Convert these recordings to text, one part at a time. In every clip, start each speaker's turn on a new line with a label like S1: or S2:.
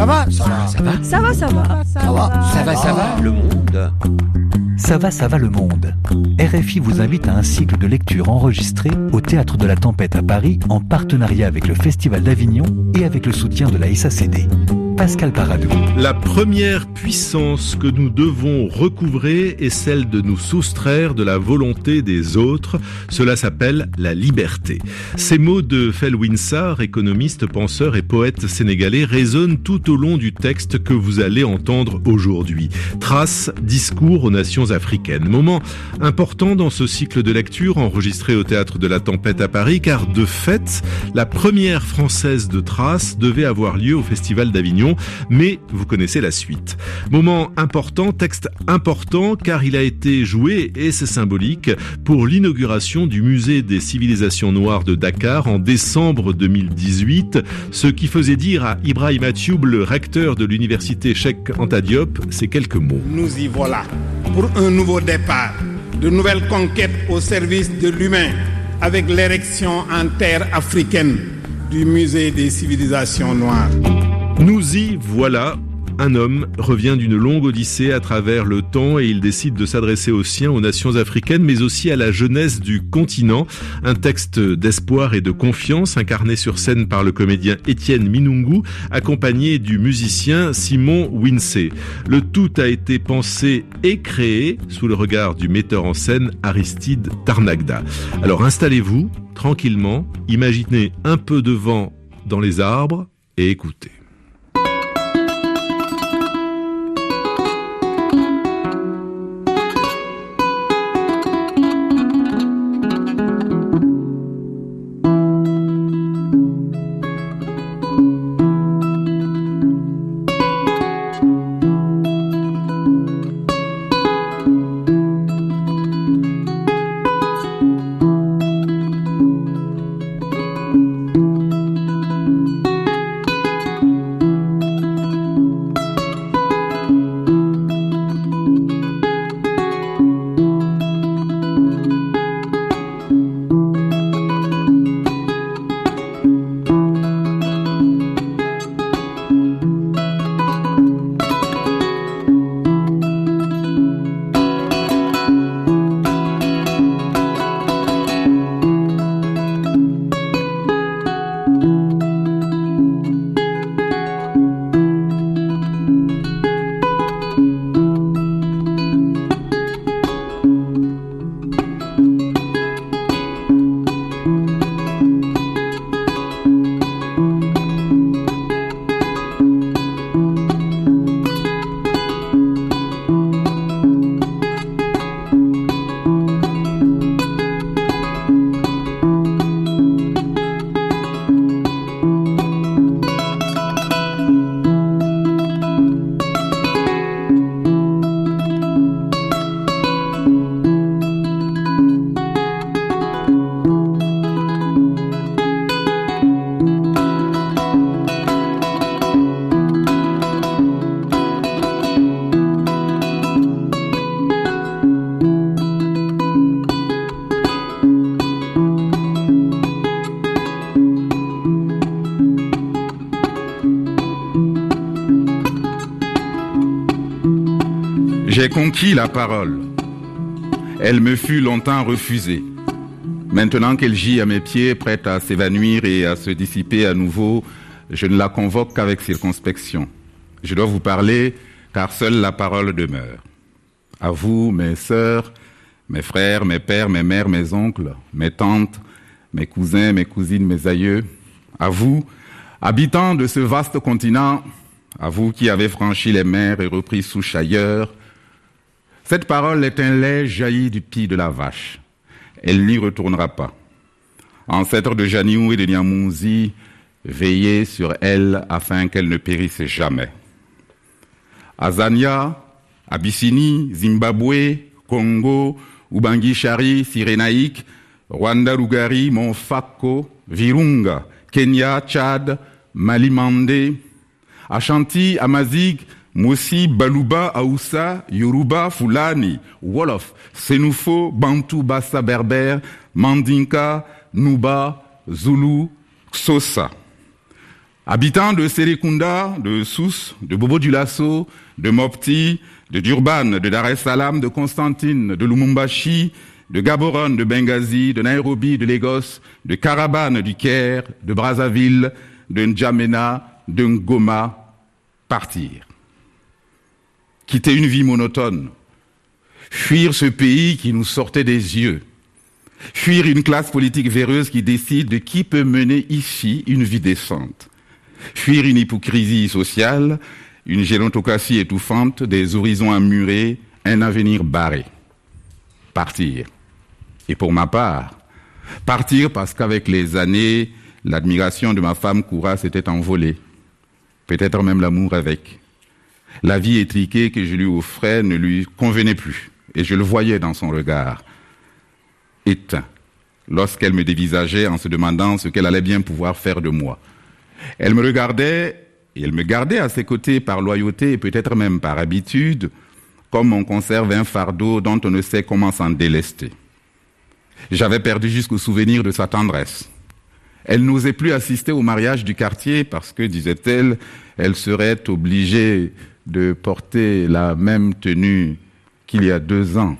S1: Ça va, ça va,
S2: Ça va
S3: Ça va, ça va.
S1: ça va,
S2: Ça va, ça va, le monde.
S4: Ça va, ça va le monde. RFI vous invite à un cycle de lecture enregistré au Théâtre de la Tempête à Paris en partenariat avec le Festival d'Avignon et avec le soutien de la SACD. Pascal Paradou.
S5: La première puissance que nous devons recouvrer est celle de nous soustraire de la volonté des autres. Cela s'appelle la liberté. Ces mots de Felwinsar, économiste, penseur et poète sénégalais, résonnent tout au long du texte que vous allez entendre aujourd'hui. Trace, discours aux nations africaines. Moment important dans ce cycle de lecture enregistré au Théâtre de la Tempête à Paris, car de fait, la première française de Trace devait avoir lieu au Festival d'Avignon mais vous connaissez la suite. Moment important, texte important, car il a été joué, et c'est symbolique, pour l'inauguration du musée des civilisations noires de Dakar en décembre 2018, ce qui faisait dire à Ibrahim Atioub, le recteur de l'université Cheikh Anta Diop, ces quelques mots.
S6: Nous y voilà pour un nouveau départ, de nouvelles conquêtes au service de l'humain, avec l'érection en terre africaine du musée des civilisations noires.
S5: Nous y voilà. Un homme revient d'une longue odyssée à travers le temps et il décide de s'adresser aux siens, aux nations africaines, mais aussi à la jeunesse du continent. Un texte d'espoir et de confiance incarné sur scène par le comédien Étienne Minungu, accompagné du musicien Simon Winsey. Le tout a été pensé et créé sous le regard du metteur en scène Aristide Tarnagda. Alors installez-vous tranquillement, imaginez un peu de vent dans les arbres et écoutez.
S7: Conquis la parole. Elle me fut longtemps refusée. Maintenant qu'elle gît à mes pieds, prête à s'évanouir et à se dissiper à nouveau, je ne la convoque qu'avec circonspection. Je dois vous parler car seule la parole demeure. À vous, mes sœurs, mes frères, mes pères, mes mères, mes oncles, mes tantes, mes cousins, mes cousines, mes aïeux, à vous, habitants de ce vaste continent, à vous qui avez franchi les mers et repris souche ailleurs, cette parole est un lait jailli du pied de la vache. Elle n'y retournera pas. Ancêtre de Janiou et de Niamouzi, veillez sur elle afin qu'elle ne périsse jamais. Azania, Abyssinie, Zimbabwe, Congo, Ubangi Shari, Cyrénaïque, Rwanda Rugari, Monfako, Virunga, Kenya, Tchad, Malimande, Ashanti, Amazigh, Moussi, Baluba, Aoussa, Yoruba, Fulani, Wolof, Senufo, Bantu, Bassa, Berbère, Mandinka, Nuba, Zulu, Xhosa. Habitants de Serekunda, de Sousse, de Bobo Dulasso, de Mopti, de Durban, de Dar es Salaam, de Constantine, de Lumumbashi, de Gaborone, de Benghazi, de Nairobi, de Lagos, de Caravan, du Caire, de Brazzaville, de N'Djamena, de Ngoma, partir. Quitter une vie monotone, fuir ce pays qui nous sortait des yeux, fuir une classe politique véreuse qui décide de qui peut mener ici une vie décente, fuir une hypocrisie sociale, une gérontocratie étouffante, des horizons amurés, un avenir barré. Partir. Et pour ma part, partir parce qu'avec les années, l'admiration de ma femme Koura s'était envolée. Peut-être même l'amour avec. La vie étriquée que je lui offrais ne lui convenait plus. Et je le voyais dans son regard. Éteint. Lorsqu'elle me dévisageait en se demandant ce qu'elle allait bien pouvoir faire de moi. Elle me regardait et elle me gardait à ses côtés par loyauté et peut-être même par habitude, comme on conserve un fardeau dont on ne sait comment s'en délester. J'avais perdu jusqu'au souvenir de sa tendresse. Elle n'osait plus assister au mariage du quartier parce que, disait-elle, elle serait obligée de porter la même tenue qu'il y a deux ans.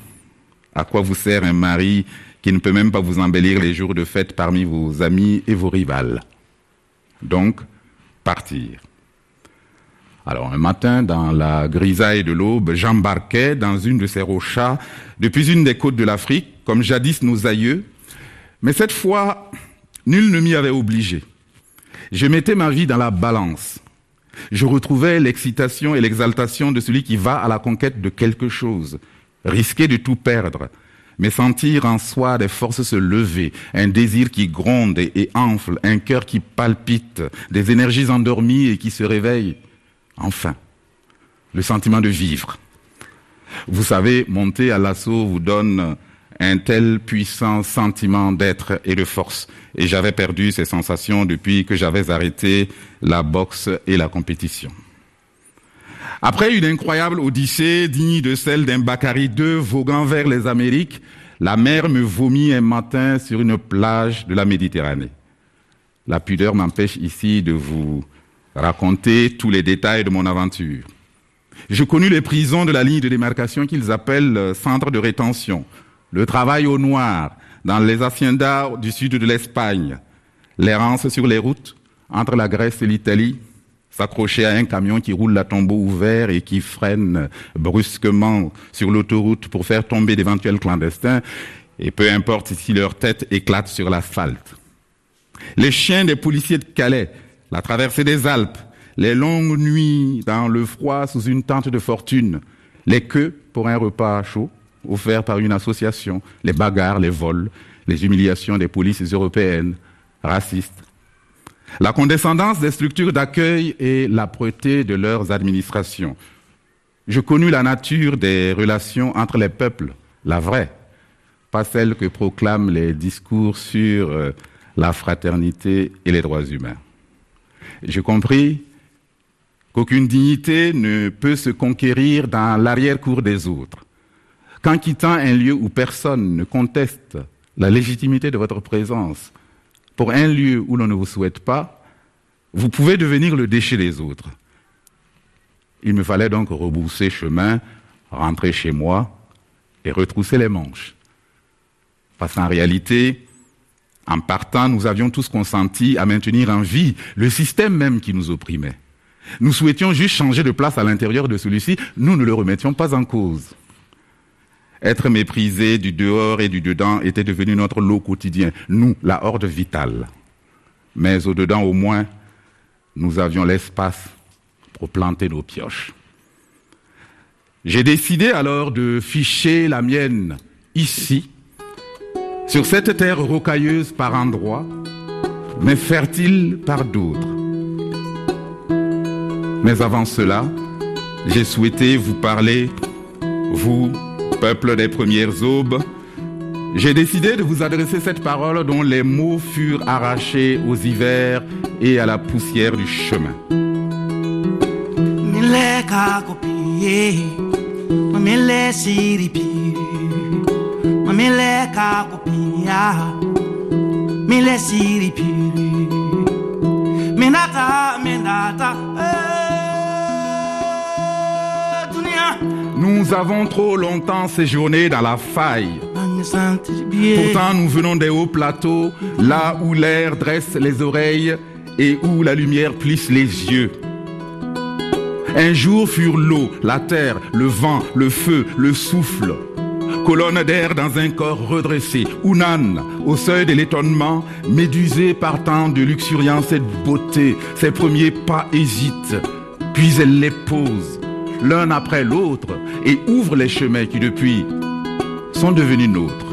S7: À quoi vous sert un mari qui ne peut même pas vous embellir les jours de fête parmi vos amis et vos rivales? Donc, partir. Alors un matin, dans la grisaille de l'aube, j'embarquais dans une de ces rochas depuis une des côtes de l'Afrique, comme jadis nos aïeux. Mais cette fois, nul ne m'y avait obligé. Je mettais ma vie dans la balance. Je retrouvais l'excitation et l'exaltation de celui qui va à la conquête de quelque chose, risquer de tout perdre, mais sentir en soi des forces se lever, un désir qui gronde et enfle, un cœur qui palpite, des énergies endormies et qui se réveillent. Enfin, le sentiment de vivre. Vous savez, monter à l'assaut vous donne un tel puissant sentiment d'être et de force. Et j'avais perdu ces sensations depuis que j'avais arrêté la boxe et la compétition. Après une incroyable odyssée digne de celle d'un Bakary II voguant vers les Amériques, la mer me vomit un matin sur une plage de la Méditerranée. La pudeur m'empêche ici de vous raconter tous les détails de mon aventure. Je connus les prisons de la ligne de démarcation qu'ils appellent euh, centre de rétention, le travail au noir dans les haciendas du sud de l'Espagne, l'errance sur les routes entre la Grèce et l'Italie, s'accrocher à un camion qui roule la tombeau ouvert et qui freine brusquement sur l'autoroute pour faire tomber d'éventuels clandestins, et peu importe si leur tête éclate sur l'asphalte. Les chiens des policiers de Calais la traversée des Alpes, les longues nuits dans le froid sous une tente de fortune, les queues pour un repas chaud offert par une association, les bagarres, les vols, les humiliations des polices européennes, racistes, la condescendance des structures d'accueil et l'âpreté de leurs administrations. Je connus la nature des relations entre les peuples, la vraie, pas celle que proclament les discours sur euh, la fraternité et les droits humains. J'ai compris qu'aucune dignité ne peut se conquérir dans l'arrière-cour des autres. Qu'en quittant un lieu où personne ne conteste la légitimité de votre présence, pour un lieu où l'on ne vous souhaite pas, vous pouvez devenir le déchet des autres. Il me fallait donc rebousser chemin, rentrer chez moi et retrousser les manches. Parce qu'en réalité, en partant, nous avions tous consenti à maintenir en vie le système même qui nous opprimait. Nous souhaitions juste changer de place à l'intérieur de celui-ci, nous ne le remettions pas en cause. Être méprisé du dehors et du dedans était devenu notre lot quotidien, nous, la horde vitale. Mais au-dedans, au moins, nous avions l'espace pour planter nos pioches. J'ai décidé alors de ficher la mienne ici, sur cette terre rocailleuse par endroits, mais fertile par d'autres. Mais avant cela, j'ai souhaité vous parler, vous, peuple des premières aubes, j'ai décidé de vous adresser cette parole dont les mots furent arrachés aux hivers et à la poussière du chemin. Nous avons trop longtemps séjourné dans la faille. Pourtant, nous venons des hauts plateaux, là où l'air dresse les oreilles et où la lumière plisse les yeux. Un jour furent l'eau, la terre, le vent, le feu, le souffle. Colonne d'air dans un corps redressé. Unan, au seuil de l'étonnement, médusée par tant de luxuriance et de beauté, ses premiers pas hésitent. Puis elle les pose, l'un après l'autre, et ouvre les chemins qui depuis sont devenus nôtres.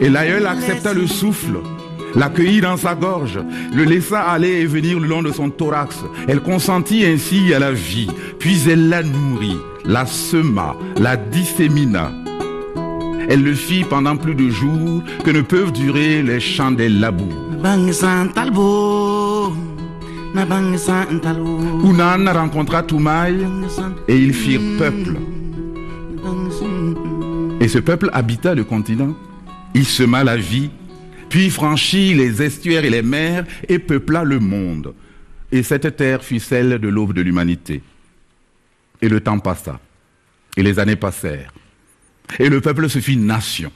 S7: Et l'aïeul accepta le souffle, l'accueillit dans sa gorge, le laissa aller et venir le long de son thorax. Elle consentit ainsi à la vie, puis elle la nourrit, la sema, la dissémina. Elle le fit pendant plus de jours que ne peuvent durer les chants des labous. Unan rencontra Toumaï et ils firent peuple. Et ce peuple habita le continent. Il sema la vie, puis franchit les estuaires et les mers et peupla le monde. Et cette terre fut celle de l'aube de l'humanité. Et le temps passa, et les années passèrent, et le peuple se fit nation.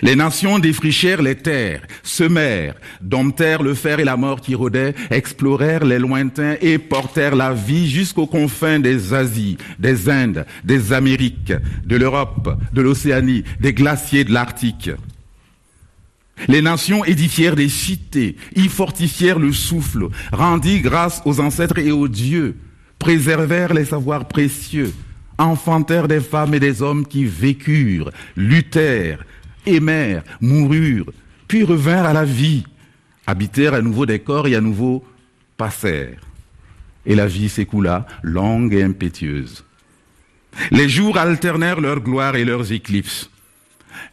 S7: Les nations défrichèrent les terres, semèrent, domptèrent le fer et la mort qui rôdaient, explorèrent les lointains et portèrent la vie jusqu'aux confins des Asies, des Indes, des Amériques, de l'Europe, de l'Océanie, des glaciers de l'Arctique. Les nations édifièrent des cités, y fortifièrent le souffle, rendit grâce aux ancêtres et aux dieux, préservèrent les savoirs précieux, enfantèrent des femmes et des hommes qui vécurent, luttèrent, aimèrent, moururent, puis revinrent à la vie, habitèrent à nouveau des corps et à nouveau passèrent. Et la vie s'écoula, longue et impétueuse. Les jours alternèrent leur gloire et leurs éclipses.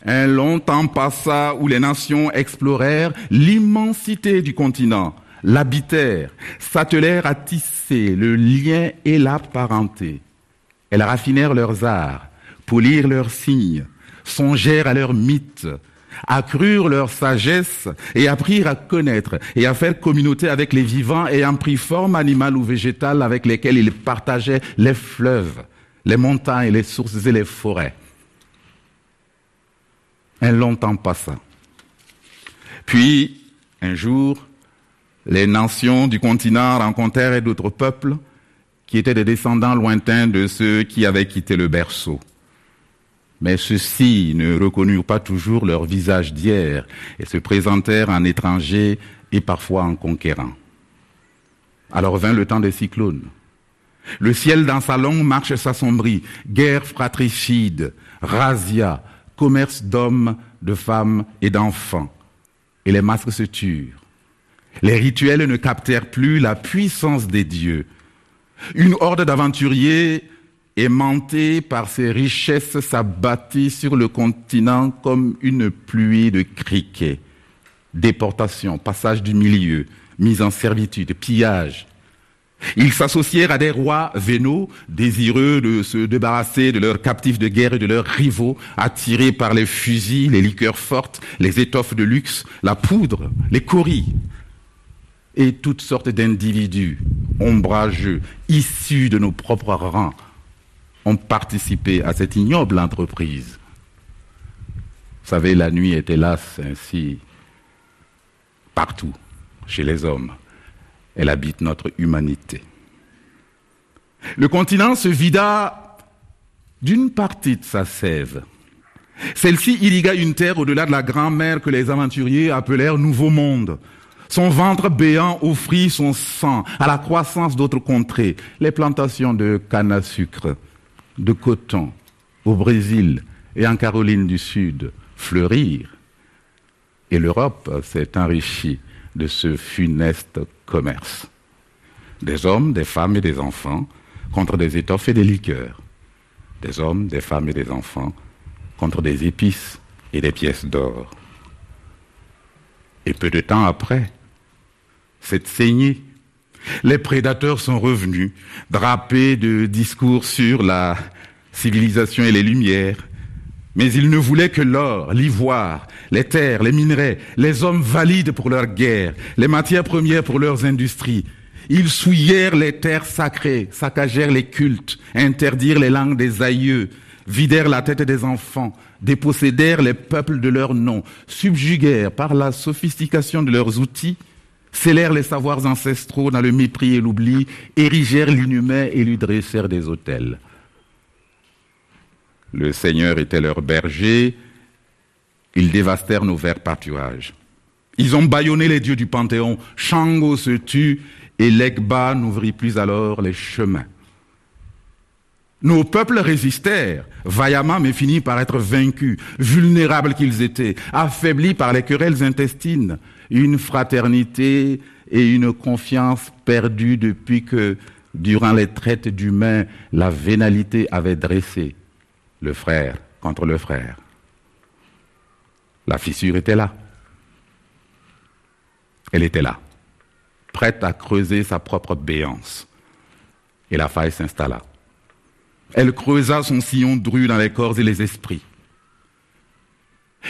S7: Un long temps passa où les nations explorèrent l'immensité du continent, l'habitèrent, s'attelèrent à tisser le lien et la parenté. Elles raffinèrent leurs arts, polirent leurs signes, songèrent à leurs mythes, accrurent leur sagesse et apprirent à connaître et à faire communauté avec les vivants ayant pris forme animale ou végétale avec lesquels ils partageaient les fleuves, les montagnes, les sources et les forêts. Un long temps passa. Puis, un jour, les nations du continent rencontrèrent d'autres peuples qui étaient des descendants lointains de ceux qui avaient quitté le berceau. Mais ceux-ci ne reconnurent pas toujours leur visage d'hier et se présentèrent en étrangers et parfois en conquérants. Alors vint le temps des cyclones. Le ciel dans sa longue marche s'assombrit, guerre fratricide, razzia, commerce d'hommes, de femmes et d'enfants. Et les masques se turent. Les rituels ne captèrent plus la puissance des dieux. Une horde d'aventuriers aimantés par ses richesses s'abattit sur le continent comme une pluie de criquets. Déportation, passage du milieu, mise en servitude, pillage, ils s'associèrent à des rois vénaux, désireux de se débarrasser de leurs captifs de guerre et de leurs rivaux, attirés par les fusils, les liqueurs fortes, les étoffes de luxe, la poudre, les coris, et toutes sortes d'individus ombrageux, issus de nos propres rangs, ont participé à cette ignoble entreprise. Vous savez, la nuit est hélas ainsi partout, chez les hommes elle habite notre humanité. Le continent se vida d'une partie de sa sève. Celle-ci irrigua une terre au-delà de la grand-mer que les aventuriers appelèrent Nouveau Monde. Son ventre béant offrit son sang à la croissance d'autres contrées, les plantations de canne à sucre, de coton au Brésil et en Caroline du Sud fleurirent. Et l'Europe s'est enrichie de ce funeste commerce. Des hommes, des femmes et des enfants contre des étoffes et des liqueurs. Des hommes, des femmes et des enfants contre des épices et des pièces d'or. Et peu de temps après, cette saignée, les prédateurs sont revenus, drapés de discours sur la civilisation et les lumières, Mais ils ne voulaient que l'or, l'ivoire, les terres, les minerais, les hommes valides pour leur guerre, les matières premières pour leurs industries. Ils souillèrent les terres sacrées, saccagèrent les cultes, interdirent les langues des aïeux, vidèrent la tête des enfants, dépossédèrent les peuples de leurs noms, subjuguèrent par la sophistication de leurs outils, scellèrent les savoirs ancestraux dans le mépris et l'oubli, érigèrent l'inhumain et lui dressèrent des autels. Le Seigneur était leur berger, ils dévastèrent nos verts pâturages. Ils ont bâillonné les dieux du Panthéon, Shango se tue, et l'Egba n'ouvrit plus alors les chemins. Nos peuples résistèrent, vaillamment mais finirent par être vaincus, vulnérables qu'ils étaient, affaiblis par les querelles intestines, une fraternité et une confiance perdues depuis que, durant les traites d'humains, la vénalité avait dressé le frère contre le frère. La fissure était là. Elle était là, prête à creuser sa propre béance. Et la faille s'installa. Elle creusa son sillon dru dans les corps et les esprits.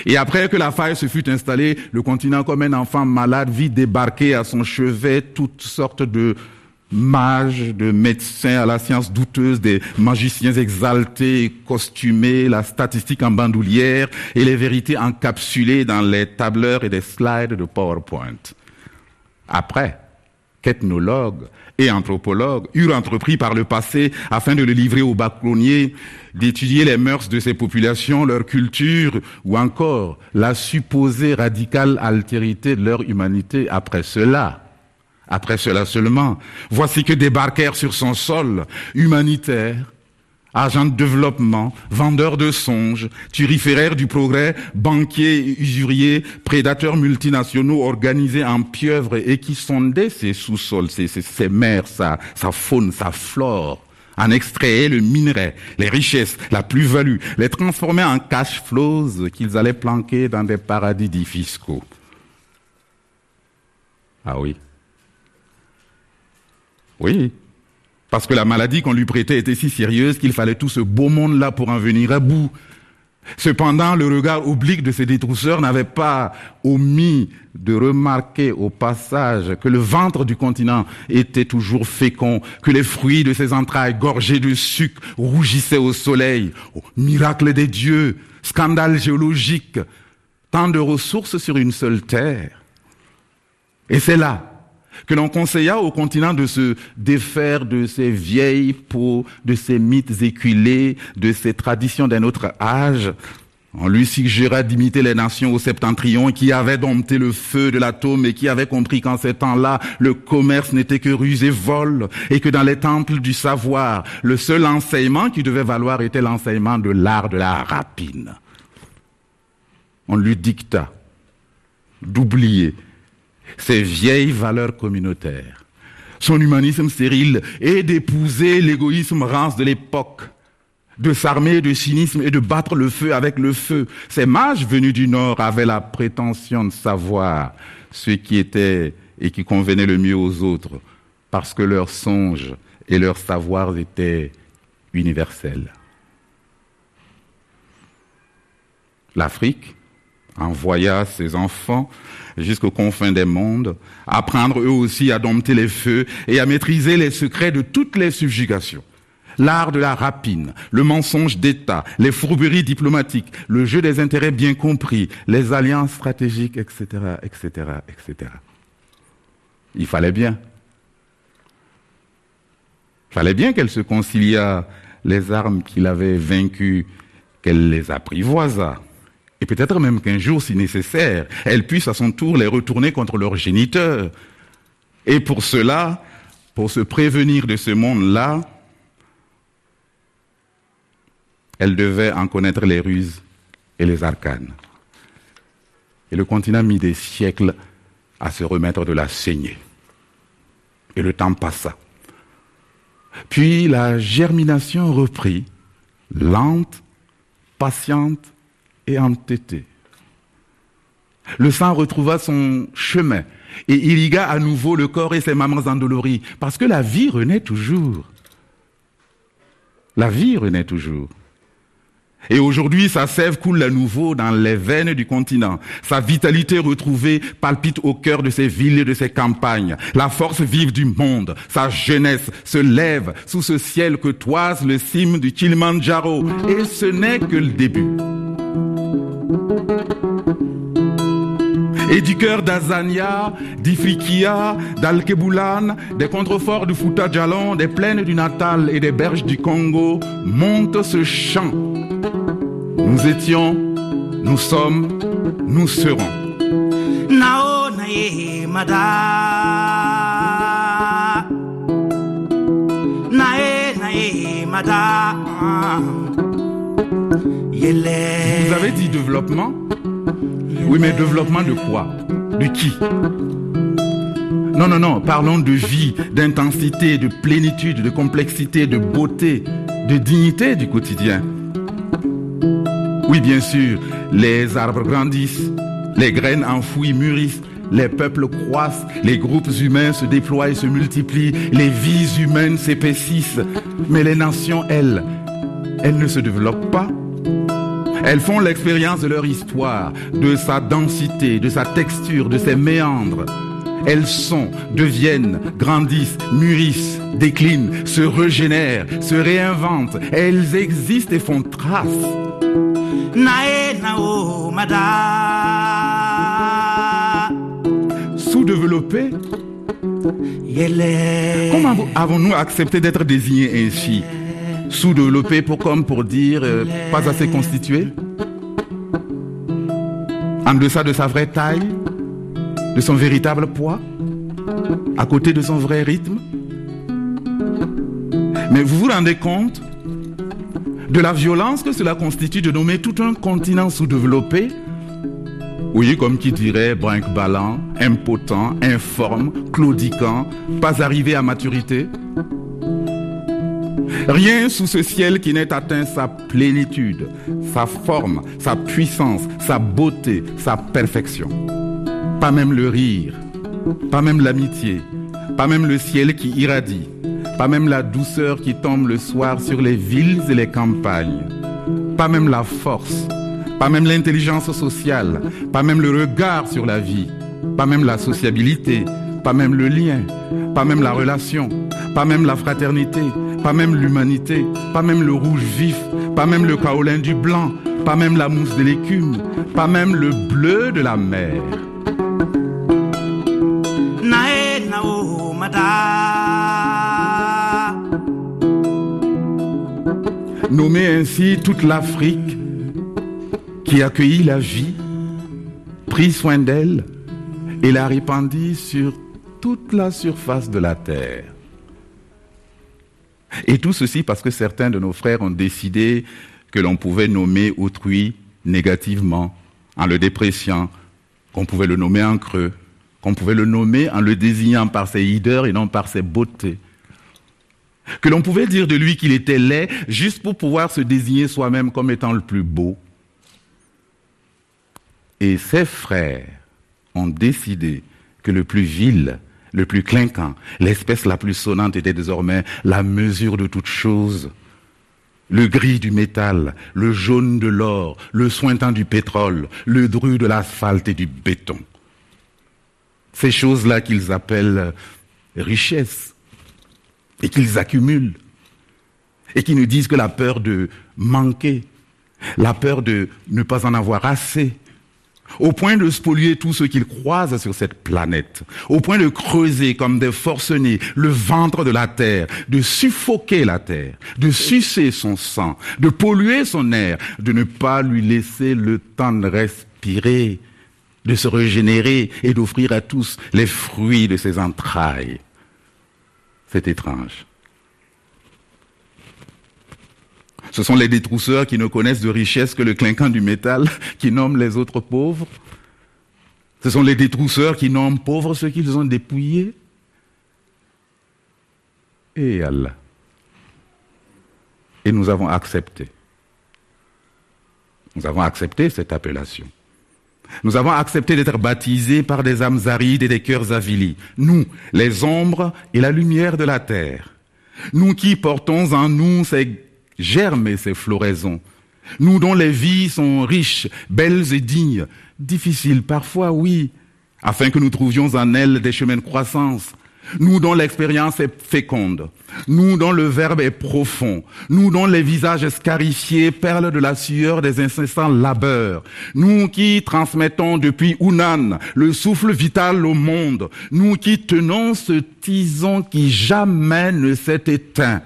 S7: Et après que la faille se fut installée, le continent comme un enfant malade vit débarquer à son chevet toutes sortes de mages, de médecins à la science douteuse, des magiciens exaltés et costumés, la statistique en bandoulière et les vérités encapsulées dans les tableurs et des slides de PowerPoint. Après, qu'ethnologues et anthropologues eurent entrepris par le passé, afin de le livrer aux bâclonniers, d'étudier les mœurs de ces populations, leur culture, ou encore la supposée radicale altérité de leur humanité après cela. Après cela seulement, voici que débarquèrent sur son sol humanitaires, agents de développement, vendeurs de songes, turiféraires du progrès, banquiers, usuriers, prédateurs multinationaux organisés en pieuvres et qui sondaient ces sous-sols, ces, ces, mers, sa, sa faune, sa flore, en extrayaient le minerai, les richesses, la plus-value, les transformaient en cash flows qu'ils allaient planquer dans des paradis fiscaux. Ah oui. Oui, parce que la maladie qu'on lui prêtait était si sérieuse qu'il fallait tout ce beau monde-là pour en venir à bout. Cependant, le regard oblique de ces détrousseurs n'avait pas omis de remarquer au passage que le ventre du continent était toujours fécond, que les fruits de ses entrailles gorgées de sucre rougissaient au soleil. Oh, miracle des dieux, scandale géologique, tant de ressources sur une seule terre. Et c'est là que l'on conseilla au continent de se défaire de ces vieilles peaux, de ces mythes éculés, de ces traditions d'un autre âge. On lui suggéra d'imiter les nations au septentrion qui avaient dompté le feu de l'atome et qui avaient compris qu'en ces temps-là, le commerce n'était que ruse et vol et que dans les temples du savoir, le seul enseignement qui devait valoir était l'enseignement de l'art de la rapine. On lui dicta d'oublier ses vieilles valeurs communautaires, son humanisme stérile et d'épouser l'égoïsme rance de l'époque, de s'armer de cynisme et de battre le feu avec le feu. Ces mages venus du Nord avaient la prétention de savoir ce qui était et qui convenait le mieux aux autres, parce que leurs songes et leurs savoirs étaient universels. L'Afrique envoya ses enfants jusqu'aux confins des mondes, apprendre eux aussi à dompter les feux et à maîtriser les secrets de toutes les subjugations. L'art de la rapine, le mensonge d'État, les fourberies diplomatiques, le jeu des intérêts bien compris, les alliances stratégiques, etc., etc., etc. Il fallait bien. Il fallait bien qu'elle se concilia les armes qu'il avait vaincues, qu'elle les apprivoisa et peut-être même qu'un jour, si nécessaire, elles puissent à son tour les retourner contre leurs géniteurs. Et pour cela, pour se prévenir de ce monde-là, elles devaient en connaître les ruses et les arcanes. Et le continent mit des siècles à se remettre de la saignée. Et le temps passa. Puis la germination reprit, lente, patiente, entêté. Le sang retrouva son chemin et irriga à nouveau le corps et ses mamans endolories, parce que la vie renaît toujours. La vie renaît toujours. Et aujourd'hui, sa sève coule à nouveau dans les veines du continent. Sa vitalité retrouvée palpite au cœur de ses villes et de ses campagnes. La force vive du monde, sa jeunesse se lève sous ce ciel que toise le cime du Kilimanjaro. Et ce n'est que le début. Et du cœur d'Azania, d'Ifriqiya, d'Alkebulan, des contreforts du Fouta Djalon, des plaines du Natal et des berges du Congo, monte ce chant. Nous étions, nous sommes, nous serons.
S1: Nao nae mada Nae nae mada Yele
S7: Vous avez dit développement? Oui, mais développement de quoi? De qui? Non, non, non, parlons de vie, d'intensité, de plénitude, de complexité, de beauté, de dignité du quotidien. Oui, bien sûr, les arbres grandissent, les graines enfouies mûrissent, les peuples croissent, les groupes humains se déploient et se multiplient, les vies humaines s'épaississent. Mais les nations, elles, elles ne se développent pas. Elles font l'expérience de leur histoire, de sa densité, de sa texture, de ses méandres. Elles sont, deviennent, grandissent, mûrissent, déclinent, se régénèrent, se réinventent. Elles existent et font trace. Sous-développées Comment avons- avons-nous accepté d'être désignés ainsi? Sous-développés pour comme pour dire euh, pas assez constitués En deçà de sa vraie taille De son véritable poids À côté de son vrai rythme. Mais vous vous rendez compte de la violence que cela constitue de nommer tout un continent sous-développé oui, comme qui dirait brinque-ballant, impotent, informe, claudiquant, pas arrivé à maturité. Rien sous ce ciel qui n'ait atteint sa plénitude, sa forme, sa puissance, sa beauté, sa perfection. Pas même le rire, pas même l'amitié, pas même le ciel qui irradie, pas même la douceur qui tombe le soir sur les villes et les campagnes, pas même la force, pas même l'intelligence sociale, pas même le regard sur la vie, pas même la sociabilité, pas même le lien, pas même la relation, pas même la fraternité, pas même l'humanité, pas même le rouge vif, pas même le kaolin du blanc, pas même la mousse de l'écume, pas même le bleu de la mer. Nommer ainsi toute l'Afrique qui accueillit la vie, prit soin d'elle et la répandit sur toute la surface de la terre. Et tout ceci parce que certains de nos frères ont décidé que l'on pouvait nommer autrui négativement, en le dépréciant, qu'on pouvait le nommer en creux, qu'on pouvait le nommer en le désignant par ses hideurs et non par ses beautés que l'on pouvait dire de lui qu'il était laid juste pour pouvoir se désigner soi-même comme étant le plus beau. Et ses frères ont décidé que le plus vil, le plus clinquant, l'espèce la plus sonnante était désormais la mesure de toute chose. Le gris du métal, le jaune de l'or, le sointant du pétrole, le dru de l'asphalte et du béton. Ces choses-là qu'ils appellent richesse et qu'ils accumulent et qui nous disent que la peur de manquer, la peur de ne pas en avoir assez, au point de spolier tout ce qu'ils croisent sur cette planète, au point de creuser comme des forcenés le ventre de la terre, de suffoquer la terre, de sucer son sang, de polluer son air, de ne pas lui laisser le temps de respirer, de se régénérer et d'offrir à tous les fruits de ses entrailles. C'est étrange. Ce sont les détrousseurs qui ne connaissent de richesse que le clinquant du métal, qui nomment les autres pauvres. Ce sont les détrousseurs qui nomment pauvres ceux qu'ils ont dépouillés. Et Allah. Et nous avons accepté. Nous avons accepté cette appellation. Nous avons accepté d'être baptisés par des âmes arides et des cœurs avilis. Nous, les ombres et la lumière de la terre. Nous qui portons en nous ces germes et ces floraisons. Nous dont les vies sont riches, belles et dignes, difficiles parfois, oui, afin que nous trouvions en elles des chemins de croissance. Nous dont l'expérience est féconde, nous dont le verbe est profond, nous dont les visages scarifiés perlent de la sueur des incessants labeurs, nous qui transmettons depuis Hunan le souffle vital au monde, nous qui tenons ce tison qui jamais ne s'est éteint,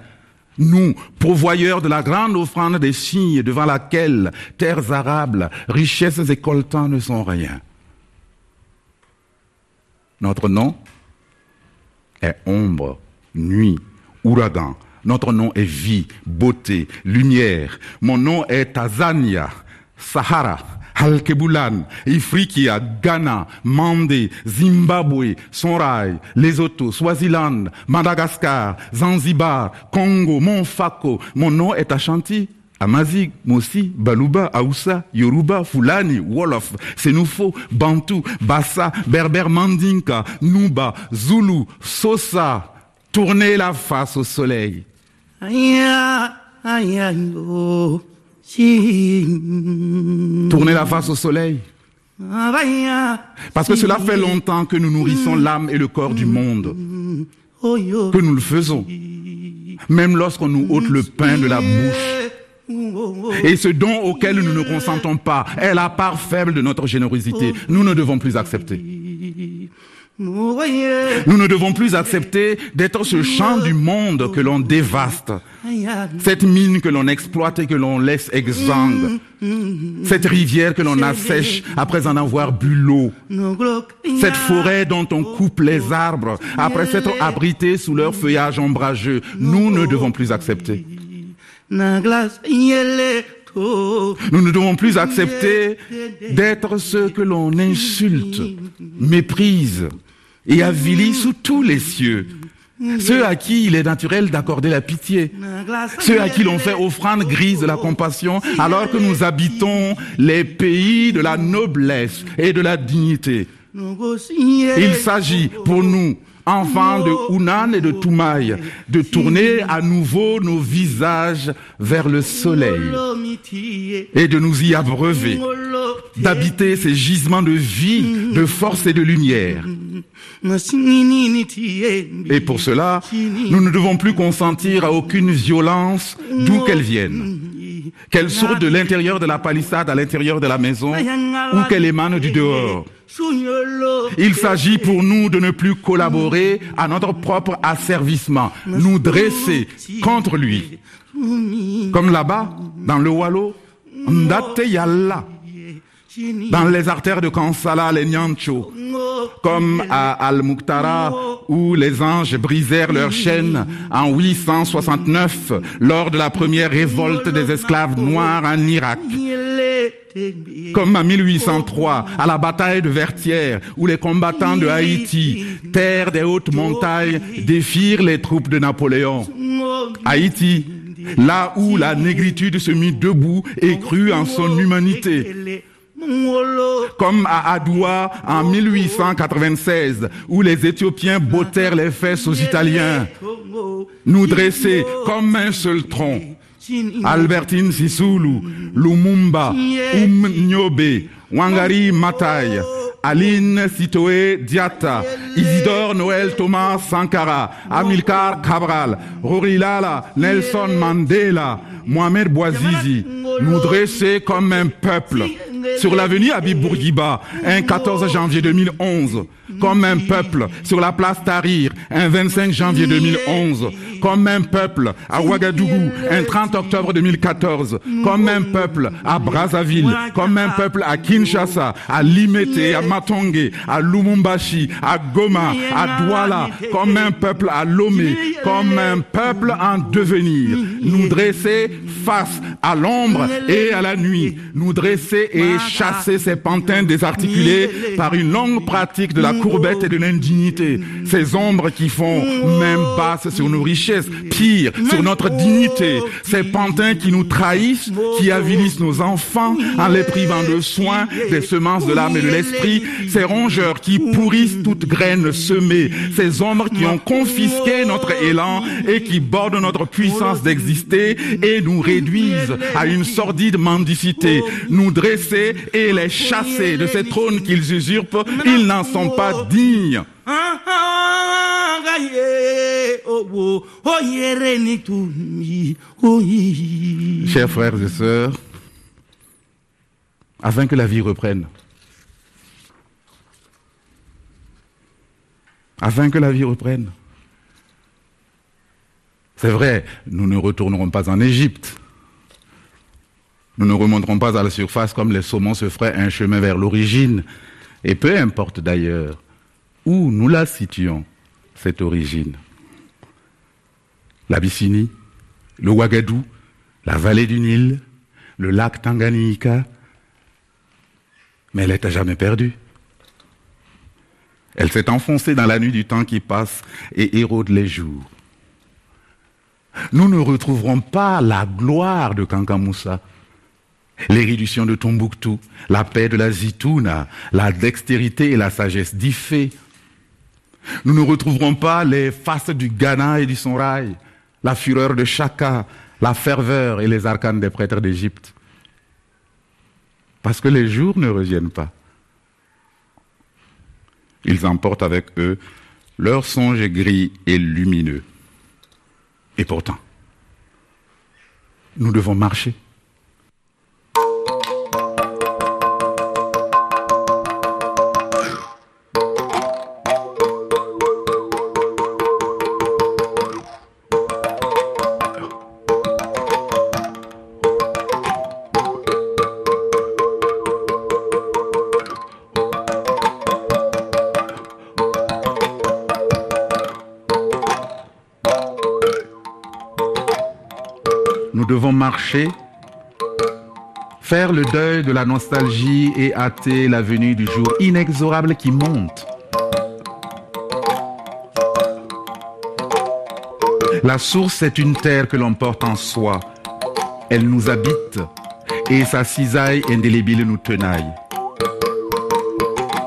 S7: nous, pourvoyeurs de la grande offrande des signes devant laquelle terres arables, richesses et coltans ne sont rien. Notre nom est ombre, nuit, ouragan. Notre nom est vie, beauté, lumière. Mon nom est Tanzania, Sahara, Halkebulan, Ifriqiya, Ghana, Mandé, Zimbabwe, Sonrai, Lesotho, Swaziland, Madagascar, Zanzibar, Congo, Monfako. Mon nom est Ashanti. Amazigh, Mossi, Baluba, Aoussa, Yoruba, Fulani, Wolof, Senufo, Bantu, Bassa, Berber, Mandinka, Nuba, Zulu, Sosa. Tournez la face au soleil.
S1: Aya, aya, yo, si.
S7: Tournez la face au soleil. Parce que cela fait longtemps que nous nourrissons l'âme et le corps du monde, que nous le faisons, même lorsqu'on nous ôte le pain de la bouche. Et ce don auquel nous ne consentons pas est la part faible de notre générosité. Nous ne devons plus accepter. Nous ne devons plus accepter d'être ce champ du monde que l'on dévaste, cette mine que l'on exploite et que l'on laisse exsangue, cette rivière que l'on assèche après en avoir bu l'eau, cette forêt dont on coupe les arbres après s'être abrités sous leur feuillage ombrageux. Nous ne devons plus accepter. Nous ne devons plus accepter d'être ceux que l'on insulte, méprise et avilit sous tous les cieux. Ceux à qui il est naturel d'accorder la pitié. Ceux à qui l'on fait offrande grise de la compassion alors que nous habitons les pays de la noblesse et de la dignité. Il s'agit pour nous, enfants de Hunan et de Toumaï, de tourner à nouveau nos visages vers le soleil et de nous y abreuver, d'habiter ces gisements de vie, de force et de lumière. Et pour cela, nous ne devons plus consentir à aucune violence d'où qu'elle vienne. Qu'elle sorte de l'intérieur de la palissade à l'intérieur de la maison ou qu'elle émane du dehors. Il s'agit pour nous de ne plus collaborer à notre propre asservissement, nous dresser contre lui. Comme là-bas, dans le Wallo, Ndate Yalla, dans les artères de Kansala, les Nyancho, comme à Al-Muqtara, où les anges brisèrent leurs chaînes en 869 lors de la première révolte des esclaves noirs en Irak. Comme en 1803, à la bataille de Vertières, où les combattants de Haïti, terre des hautes montagnes, défirent les troupes de Napoléon. Haïti, là où la négritude se mit debout et crut en son humanité comme à Adoua en 1896, où les Éthiopiens bottèrent les fesses aux Italiens, nous dresser comme un seul tronc. Albertine Sisulu, Lumumba, Um Nyobe, Wangari Matai, Aline Sitoé Diata, Isidore Noël Thomas Sankara, Amilcar Cabral, Rorilala, Nelson Mandela, Mohamed Bouazizi, nous dresser comme un peuple sur l'avenue Habib un 14 janvier 2011, comme un peuple sur la place Tahrir, un 25 janvier 2011, comme un peuple à Ouagadougou, un 30 octobre 2014, comme un peuple à Brazzaville, comme un peuple à Kinshasa, à Limete, à Matongé, à Lumumbashi, à Goma, à Douala, comme un peuple à Lomé, comme un peuple en devenir. Nous dresser face à l'ombre et à la nuit, nous dresser et chasser ces pantins désarticulés par une longue pratique de la courbette et de l'indignité, ces ombres qui font même basse sur nos richesses pire, sur notre dignité. Ces pantins qui nous trahissent, qui avilissent nos enfants en les privant de soins, des semences de l'âme et de l'esprit, ces rongeurs qui pourrissent toute graine semée, ces ombres qui ont confisqué notre élan et qui bordent notre puissance d'exister et nous réduisent à une sordide mendicité, nous dresser et les chasser de ces trônes qu'ils usurpent, ils n'en sont pas dignes. Chers frères et sœurs, afin que la vie reprenne, afin que la vie reprenne. C'est vrai, nous ne retournerons pas en Égypte. Nous ne remonterons pas à la surface comme les saumons se feraient un chemin vers l'origine. Et peu importe d'ailleurs où nous la situons, cette origine? L'Abyssinie, le Ouagadou, la vallée du Nil, le lac Tanganyika, mais elle est à jamais perdue. Elle s'est enfoncée dans la nuit du temps qui passe et érode les jours. Nous ne retrouverons pas la gloire de Kankamoussa, l'érudition de Tombouctou, la paix de la Zitouna, la dextérité et la sagesse d'Ifé. Nous ne retrouverons pas les faces du Ghana et du Sonrail, la fureur de Chaka, la ferveur et les arcanes des prêtres d'Égypte. Parce que les jours ne reviennent pas. Ils emportent avec eux leur songe gris et lumineux. Et pourtant, nous devons marcher. Nous devons marcher, faire le deuil de la nostalgie et hâter la venue du jour inexorable qui monte. La source est une terre que l'on porte en soi. Elle nous habite et sa cisaille indélébile nous tenaille.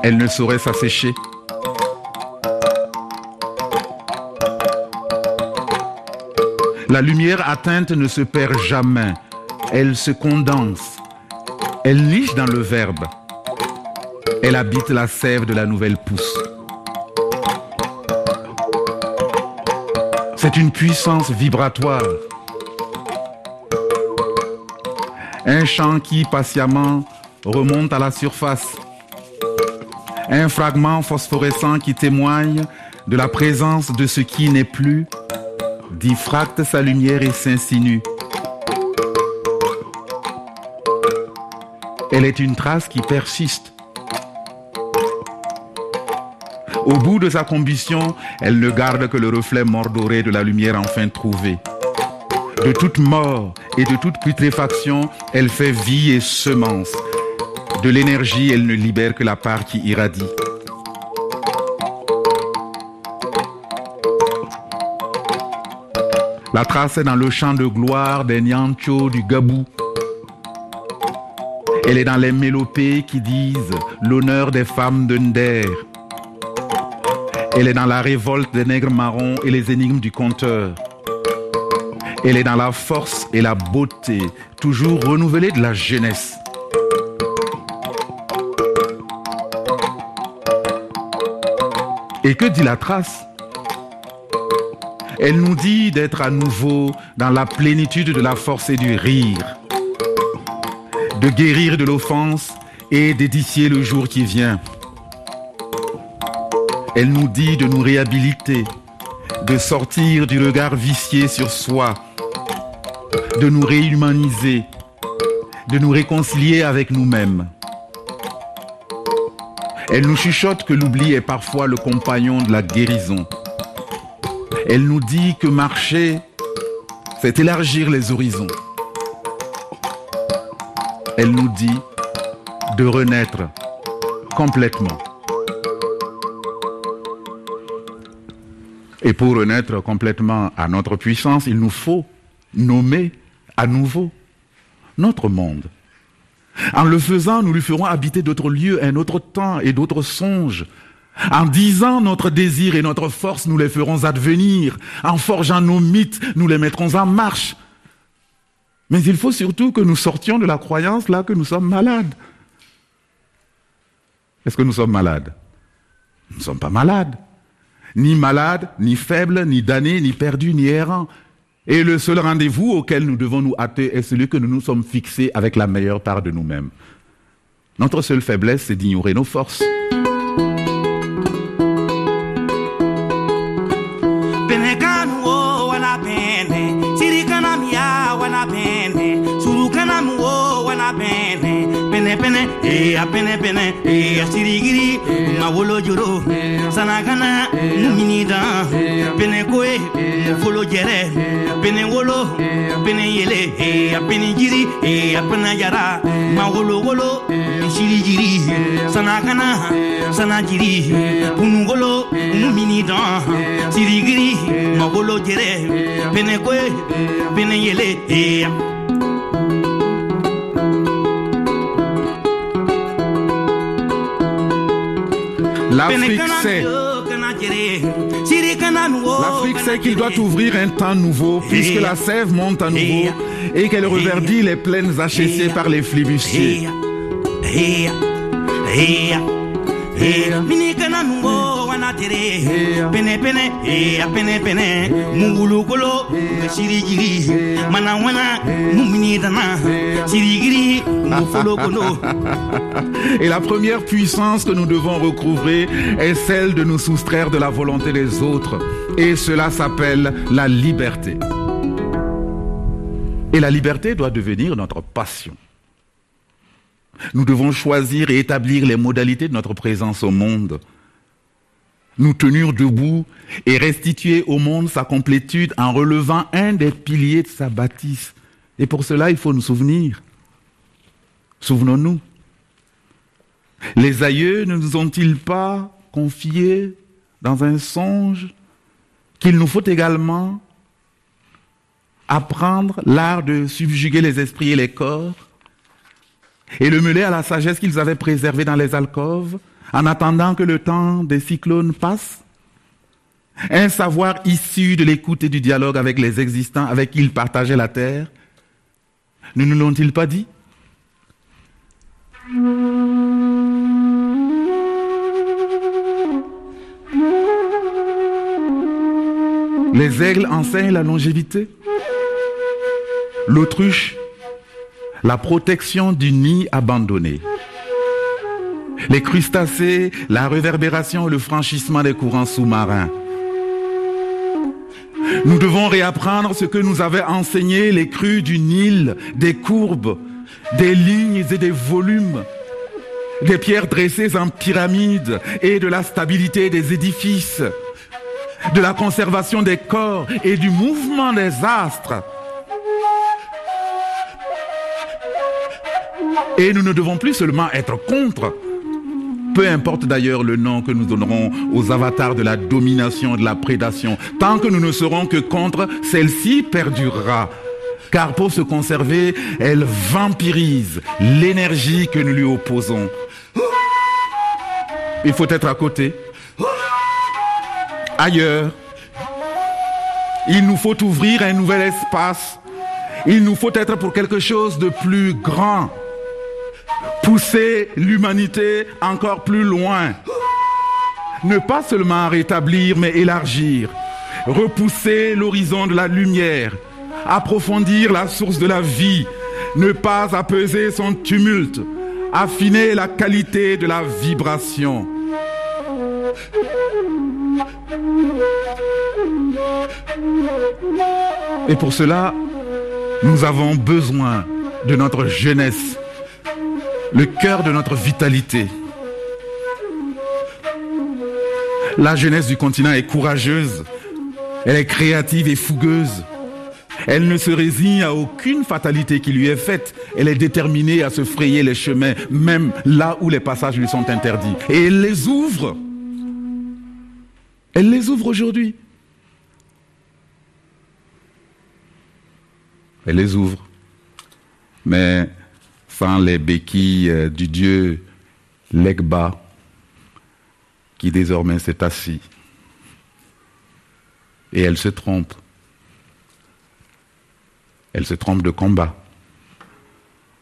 S7: Elle ne saurait s'assécher. La lumière atteinte ne se perd jamais. Elle se condense. Elle niche dans le verbe. Elle habite la sève de la nouvelle pousse. C'est une puissance vibratoire. Un chant qui patiemment remonte à la surface. Un fragment phosphorescent qui témoigne de la présence de ce qui n'est plus diffracte sa lumière et s'insinue. Elle est une trace qui persiste. Au bout de sa combustion, elle ne garde que le reflet mordoré de la lumière enfin trouvée. De toute mort et de toute putréfaction, elle fait vie et semence. De l'énergie, elle ne libère que la part qui irradie. La trace est dans le champ de gloire des Nyancho du Gabou. Elle est dans les mélopées qui disent l'honneur des femmes de Nder. Elle est dans la révolte des nègres marrons et les énigmes du conteur. Elle est dans la force et la beauté toujours renouvelée de la jeunesse. Et que dit la trace? Elle nous dit d'être à nouveau dans la plénitude de la force et du rire, de guérir de l'offense et d'édifier le jour qui vient. Elle nous dit de nous réhabiliter, de sortir du regard vicié sur soi, de nous réhumaniser, de nous réconcilier avec nous-mêmes. Elle nous chuchote que l'oubli est parfois le compagnon de la guérison. Elle nous dit que marcher, c'est élargir les horizons. Elle nous dit de renaître complètement. Et pour renaître complètement à notre puissance, il nous faut nommer à nouveau notre monde. En le faisant, nous lui ferons habiter d'autres lieux, un autre temps et d'autres songes. En disant notre désir et notre force, nous les ferons advenir. En forgeant nos mythes, nous les mettrons en marche. Mais il faut surtout que nous sortions de la croyance là que nous sommes malades. Est-ce que nous sommes malades? Nous ne sommes pas malades. Ni malades, ni faibles, ni damnés, ni perdus, ni errants. Et le seul rendez-vous auquel nous devons nous hâter est celui que nous nous sommes fixés avec la meilleure part de nous-mêmes. Notre seule faiblesse, c'est d'ignorer nos forces.
S1: Pene e a pene pene e a sirigiri ma wolo joro sanagana muminida pene koe folo jere pene wolo pene yele e a pene jiri e a pene jara ma wolo wolo sirigiri sanagana sanajiri punu wolo muminida sirigiri ma wolo jere pene koe pene yele e
S7: L'Afrique sait. L'Afrique sait qu'il doit ouvrir un temps nouveau puisque la sève monte à nouveau et qu'elle reverdit les plaines achessées par les flibustiers. Pene pene e pene pene. Mungulu kolo sirigiri. Mana wana mumini dana. Sirigiri mufolo kolo Et la première puissance que nous devons recouvrer est celle de nous soustraire de la volonté des autres. Et cela s'appelle la liberté. Et la liberté doit devenir notre passion. Nous devons choisir et établir les modalités de notre présence au monde nous tenir debout et restituer au monde sa complétude en relevant un des piliers de sa bâtisse. Et pour cela, il faut nous souvenir. Souvenons-nous. Les aïeux ne nous ont-ils pas confié dans un songe qu'il nous faut également apprendre l'art de subjuguer les esprits et les corps et le mêler à la sagesse qu'ils avaient préservée dans les alcôves en attendant que le temps des cyclones passe Un savoir issu de l'écoute et du dialogue avec les existants avec qui ils partageaient la terre Ne nous l'ont-ils pas dit? Les aigles enseignent la longévité. L'autruche, la protection du nid abandonné les crustacés, la réverbération le franchissement des courants sous-marins. Nous devons réapprendre ce que nous avaient enseigné les crues du Nil, des courbes, des lignes et des volumes, des pierres dressées en pyramides et de la stabilité des édifices, de la conservation des corps et du mouvement des astres. Et nous ne devons plus seulement être contre, peu importe d'ailleurs le nom que nous donnerons aux avatars de la domination de la prédation, tant que nous ne serons que contre, celle-ci perdurera. Car pour se conserver, elle vampirise l'énergie que nous lui opposons. Il faut être à côté, ailleurs. Il nous faut ouvrir un nouvel espace. Il nous faut être pour quelque chose de plus grand pousser l'humanité encore plus loin. Ne pas seulement rétablir, mais élargir. Repousser l'horizon de la lumière. Approfondir la source de la vie. Ne pas apaiser son tumulte. Affiner la qualité de la vibration. Et pour cela, nous avons besoin de notre jeunesse le cœur de notre vitalité. La jeunesse du continent est courageuse, elle est créative et fougueuse. Elle ne se résigne à aucune fatalité qui lui est faite. Elle est déterminée à se frayer les chemins, même là où les passages lui sont interdits. Et elle les ouvre. Elle les ouvre aujourd'hui. Elle les ouvre. Mais sans les béquilles euh, du dieu Legba, qui désormais s'est assis. Et elle se trompe. Elle se trompe de combat.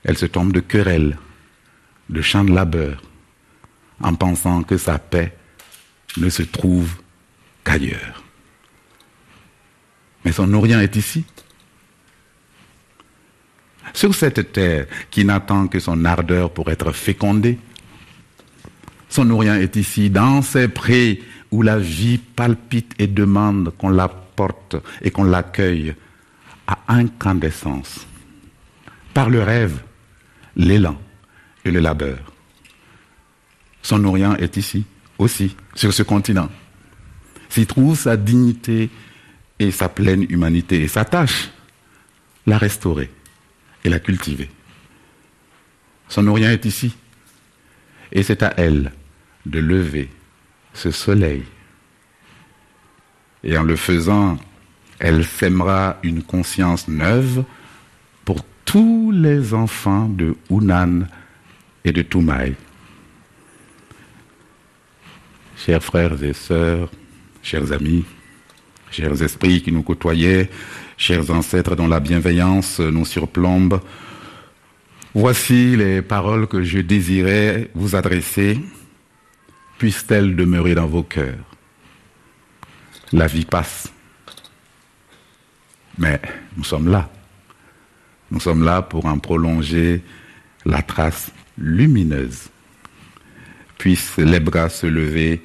S7: Elle se trompe de querelle, de champ de labeur, en pensant que sa paix ne se trouve qu'ailleurs. Mais son Orient est ici. Sur cette terre qui n'attend que son ardeur pour être fécondée. Son Orient est ici, dans ces prés où la vie palpite et demande qu'on la porte et qu'on l'accueille à incandescence. Par le rêve, l'élan et le labeur. Son Orient est ici, aussi, sur ce continent. S'y trouve sa dignité et sa pleine humanité et sa tâche, la restaurer et la cultiver. Son Orient est ici. Et c'est à elle de lever ce soleil. Et en le faisant, elle sèmera une conscience neuve pour tous les enfants de Hunan et de Toumaï. Chers frères et sœurs, chers amis, chers esprits qui nous côtoyaient, chers ancêtres dont la bienveillance nous surplombe, voici les paroles que je désirais vous adresser, puissent-elles demeurer dans vos cœurs. La vie passe, mais nous sommes là. Nous sommes là pour en prolonger la trace lumineuse. Puissent les bras se lever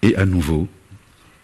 S7: et à nouveau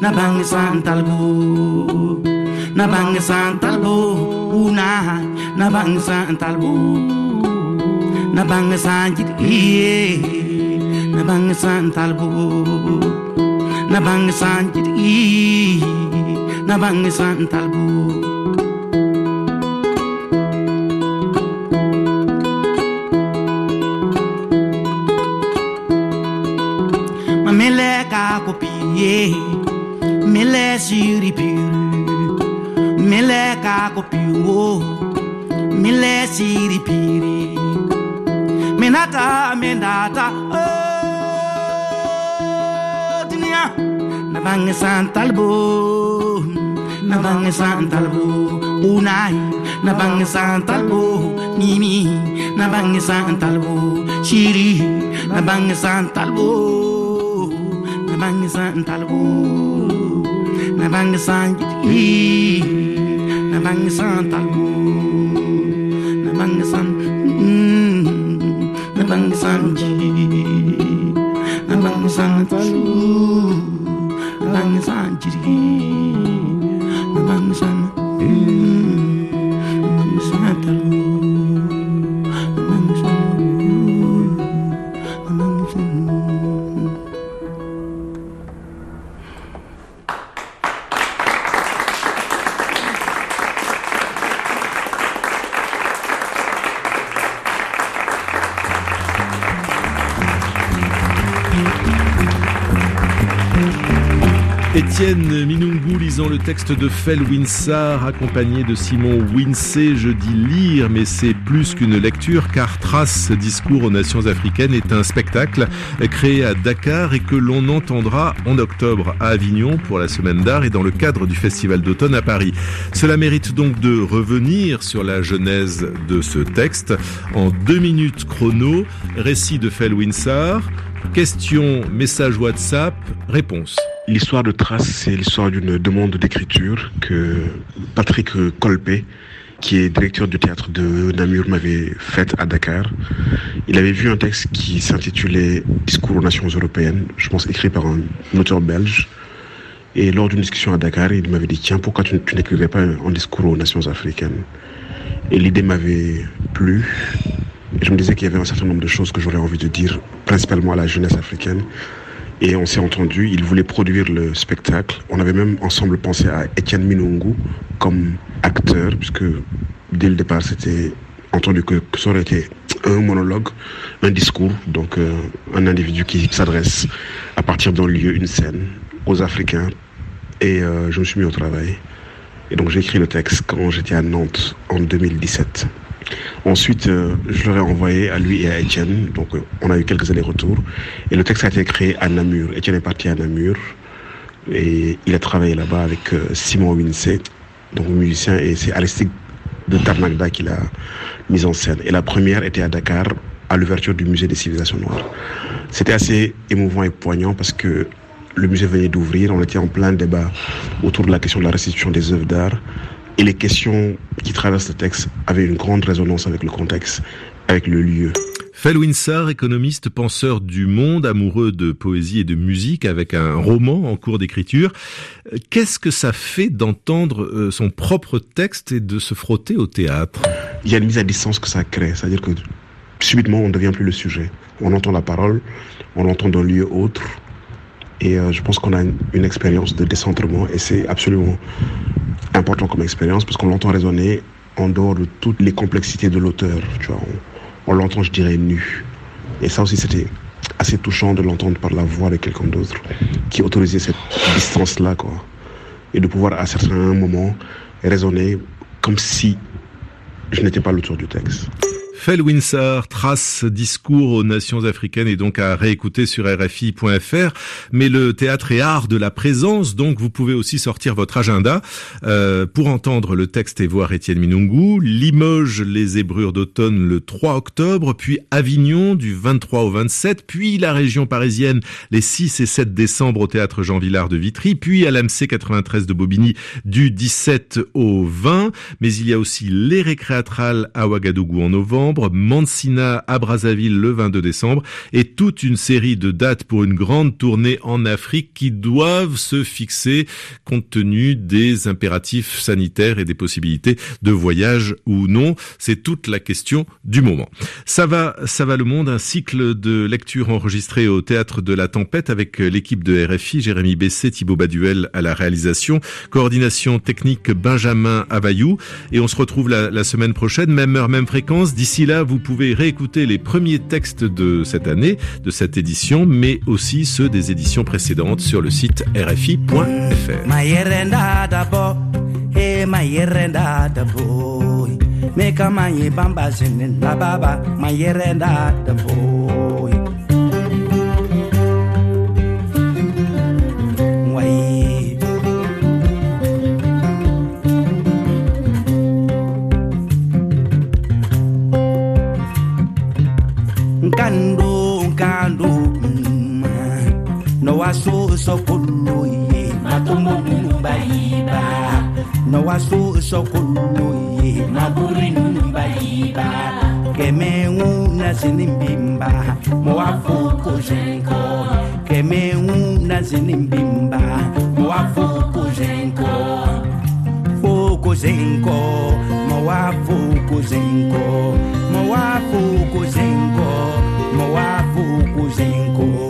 S1: na bange santalbo, na bange santalbo, una, na bange santalbo. na bang sanjit iye na bang san talbo. Na bang sanjit iye na bang san talbo. Ma mele ka ko piye mele siri piru mele ka ko piwo mele siri piri. Minata minata oh dunia. Na bange santalbo na bange santalbo unai. Na bange santalbo mimi na bange santalbo shiri. Na bange santalbo na bange santalbo na bange sanjiti na bange santalbo na bange san mm. Nabang sanji Nabang santalu Nabang sanjiri Nabang
S5: de Fel Winsar accompagné de Simon Winsey. Je dis lire, mais c'est plus qu'une lecture car Trace Discours aux Nations Africaines est un spectacle créé à Dakar et que l'on entendra en octobre à Avignon pour la Semaine d'Art et dans le cadre du Festival d'automne à Paris. Cela mérite donc de revenir sur la genèse de ce texte en deux minutes chrono. Récit de Fel Winsar. Question, message WhatsApp, réponse.
S3: L'histoire de Trace, c'est l'histoire d'une demande d'écriture que Patrick Colpé, qui est directeur du théâtre de Namur, m'avait faite à Dakar. Il avait vu un texte qui s'intitulait Discours aux Nations Européennes, je pense écrit par un auteur belge. Et lors d'une discussion à Dakar, il m'avait dit, tiens, pourquoi tu, tu n'écrivais pas un discours aux Nations Africaines? Et l'idée m'avait plu. Je me disais qu'il y avait un certain nombre de choses que j'aurais envie de dire, principalement à la jeunesse africaine. Et on s'est entendu, il voulait produire le spectacle. On avait même ensemble pensé à Etienne Minungu comme acteur, puisque dès le départ, c'était entendu que, ça aurait été un monologue, un discours, donc euh, un individu qui s'adresse à partir d'un lieu, une scène, aux Africains. Et euh, je me suis mis au travail. Et donc j'ai écrit le texte quand j'étais à Nantes en 2017. Ensuite, euh, je l'aurais envoyé à lui et à Étienne. Donc, euh, on a eu quelques allers-retours. Et le texte a été créé à Namur. Étienne est parti à Namur. Et il a travaillé là-bas avec euh, Simon Winsey, donc musicien. Et c'est Aristide de Tarnagda qui l'a mise en scène. Et la première était à Dakar, à l'ouverture du musée des civilisations noires. C'était assez émouvant et poignant parce que le musée venait d'ouvrir. On était en plein débat autour de la question de la restitution des œuvres d'art. Et les questions qui traversent le texte avaient une grande résonance avec le contexte, avec le lieu.
S5: Fel Winsor, économiste, penseur du monde, amoureux de poésie et de musique, avec un roman en cours d'écriture. Qu'est-ce que ça fait d'entendre euh, son propre texte et de se frotter au théâtre?
S3: Il y a une mise à distance que ça crée, c'est-à-dire que subitement on ne devient plus le sujet. On entend la parole, on l'entend d'un lieu autre, et euh, je pense qu'on a une, une expérience de décentrement, et c'est absolument important comme expérience parce qu'on l'entend résonner en dehors de toutes les complexités de l'auteur. Tu vois, on, l'entend, je dirais, nu. Et ça aussi, c'était assez touchant de l'entendre par la voix de quelqu'un d'autre qui autorisait cette distance-là, quoi. Et de pouvoir, à certains moments, résonner comme si je n'étais pas l'auteur du texte.
S5: Fel Winsor trace discours aux nations africaines et donc à réécouter sur RFI.fr. Mais le théâtre est art de la présence, donc vous pouvez aussi sortir votre agenda euh, pour entendre le texte et voir Étienne Minungu. Limoges, les ébrures d'automne le 3 octobre, puis Avignon du 23 au 27, puis la région parisienne les 6 et 7 décembre au théâtre Jean Villard de Vitry, puis à l'AMC 93 de Bobigny du 17 au 20. Mais il y a aussi les récréatrales à Ouagadougou en novembre Mansina à Brazzaville le 22 décembre et toute une série de dates pour une grande tournée en Afrique qui doivent se fixer compte tenu des impératifs sanitaires et des possibilités de voyage ou non. C'est toute la question du moment. Ça va, ça va le monde, un cycle de lecture enregistré au théâtre de la tempête avec l'équipe de RFI, Jérémy Bessé, Thibaut Baduel à la réalisation, coordination technique Benjamin Avayou et on se retrouve la, la semaine prochaine, même heure, même fréquence. D'ici Là, vous pouvez réécouter les premiers textes de cette année, de cette édition, mais aussi ceux des éditions précédentes sur le site rfi.fr.
S8: nkando nkando na waso sokolo ye matomo numba iba na waso sokolo ye maburi numba iba kemengu na sinimbimba mwafu kujenko kemengu na sinimbimba mwafu kujenko fukuzenko mwafu kuzenko moafu kuzinko moafu kuzinko.